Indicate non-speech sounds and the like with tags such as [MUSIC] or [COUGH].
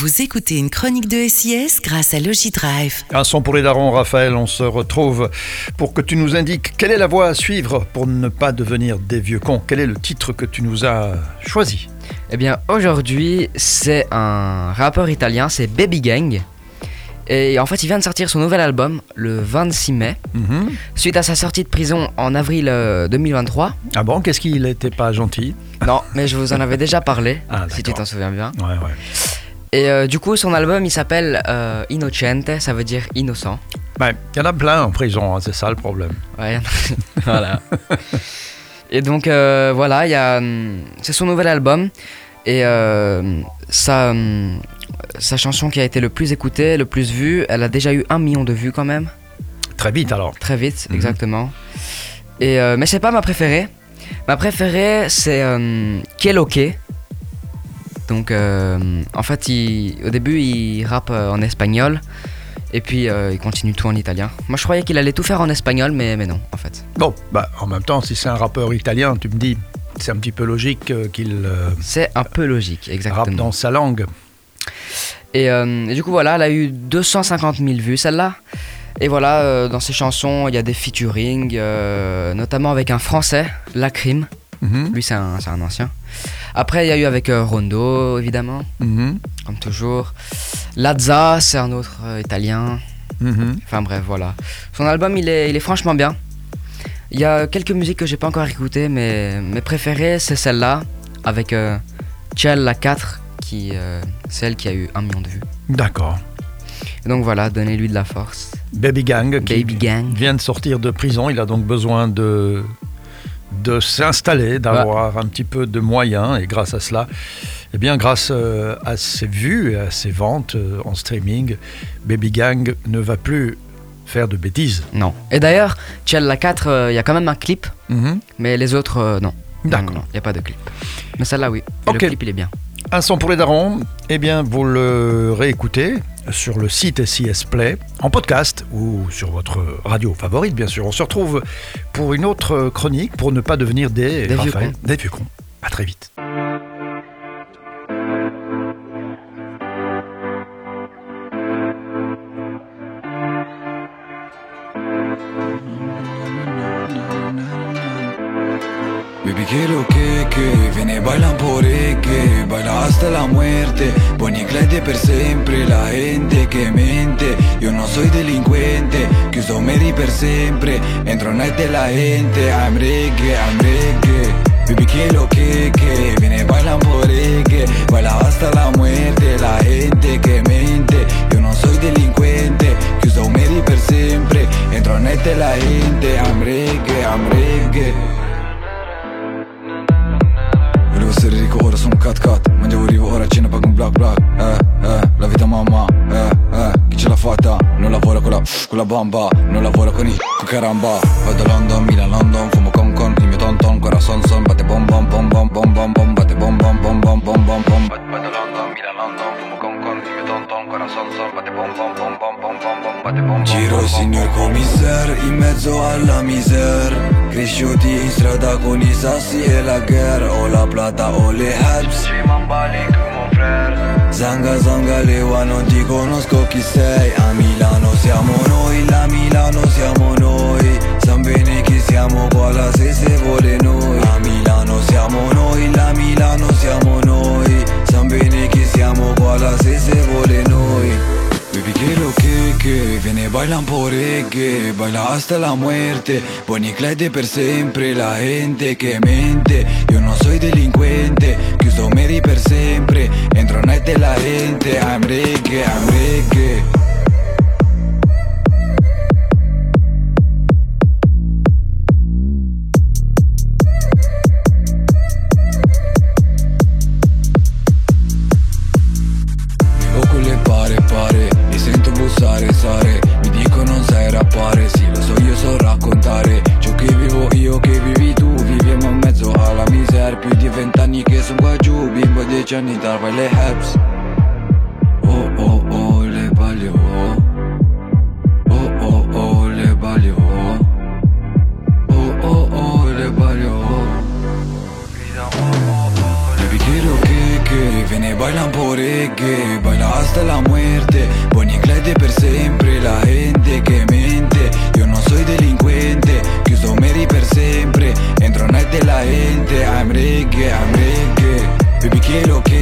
Vous écoutez une chronique de SIS grâce à Logidrive. Un son pour les darons, Raphaël, on se retrouve pour que tu nous indiques quelle est la voie à suivre pour ne pas devenir des vieux cons. Quel est le titre que tu nous as choisi? Eh bien, aujourd'hui, c'est un rappeur italien, c'est Baby Gang. Et en fait, il vient de sortir son nouvel album le 26 mai, Mhm. suite à sa sortie de prison en avril euh, 2023. Ah bon, qu'est-ce qu'il n'était pas gentil? Non, mais je vous en avais déjà parlé, Ah, si tu t'en souviens bien. Ouais, ouais. Et euh, du coup, son album, il s'appelle euh, Innocente, ça veut dire innocent. Ouais, Il y en a plein en prison, hein, c'est ça le problème. Ouais, [LAUGHS] voilà. [LAUGHS] Et donc euh, voilà, il y a, hum, c'est son nouvel album et euh, sa, hum, sa chanson qui a été le plus écoutée, le plus vue, elle a déjà eu un million de vues quand même, Très vite alors. très vite, Mhm. exactement. Et euh, mais c'est pas ma préférée. Ma préférée c'est euh, Keloke. Donc euh, en fait, il- au début il rappe euh, en espagnol. Et puis euh, il continue tout en italien. Moi je croyais qu'il allait tout faire en espagnol, mais, mais non en fait. Bon, bah, en même temps, si c'est un rappeur italien, tu me dis, c'est un petit peu logique euh, qu'il euh, C'est un peu logique, rappe exactement. dans sa langue. Et, et du coup, voilà, elle a eu 250 000 vues, celle-là. Et voilà, dans ses chansons, il y a des featuring, notamment avec un Français, Lacrim. Mhm, Lui, c'est un, c'est un ancien. Après, il y a eu avec euh, Rondo, évidemment, mhm, comme toujours. Lazza, c'est un autre euh, italien. mhm. Enfin bref, voilà. Son album, il est, il est franchement bien. Il y a quelques musiques que j'ai pas encore écoutées, mais mes préférées, c'est celle-là, avec euh, Chell la 4, qui, euh, celle qui a eu un million de vues. D'accord. Donc voilà, donnez-lui de la force. Baby Gang qui Baby Gang. vient de sortir de prison, il a donc besoin de, de s'installer, d'avoir un petit peu de moyens et grâce à cela, eh bien grâce euh, à ses vues et à ses ventes euh, en streaming, Baby Gang ne va plus faire de bêtises. Non. Et d'ailleurs, Chell la 4, euh, il y a quand même un clip, Mhm. mais les autres, euh, non. D'accord. Il n'y a pas de clip. Mais celle-là, oui. Et Ok. Le clip, il est bien. Un son pour les darons, eh bien vous le réécoutez sur le site SIS Play, en podcast ou sur votre radio favorite bien sûr. On se retrouve pour une autre chronique pour ne pas devenir des, Des vieux Raphaël, cons. des vieux cons. À très vite. Baby, que lo que, que Viene, bailan por que Baila hasta la muerte Per sempre La gente che mente. Io non soy delinquente Chiuso meri per sempre. Entro night la gente I'm reggae, I'm reggae. Baby, que lo que, Viene, bailan por que Baila hasta la muerte La gente che mente. Io non soy delinquente Chiuso meri per sempre. Entro night la gente I'm reggae, I'm reggae. Volevo essere ricco, ora sono cat cat. Mangiavo rivo, ora cena pago un black black Eh, la, bamba Non lavora con i, con caramba Vado a London, Milan, London Fumo con con, il mio ton ton Ancora son batte bom bom bom bom bom bom bom Batte bom bom bom bom bom bom bom Vado a London, Milan, London Fumo con con, il mio ton ton Ancora son batte bom bom bom bom bom bom bom Batte bom Giro signor commissaire In mezzo alla misère Cresciuti in strada con i sassi e la guerra O la plata o le habs Zanga zanga lewa non ti conosco chi sei bailan por que Baila hasta la muerte. Boniclete per sempre La gente che mente. Io non soy delinquente Chiuso meri per sempre. Entro night la gente. I'm reggae, I'm reggae Johnny Darwell Hebs. Oh, oh, oh, le valió. Oh, oh, oh, le valió. Oh, oh, oh, le valió. Baby, quiero que, que, ven y bailan por que baila hasta la muerte. Bonnie Clyde per siempre, la gente que mente. Yo no soy delincuente, que uso Mary per siempre. Entro night la gente, I'm reggae, I'm reggae quiero que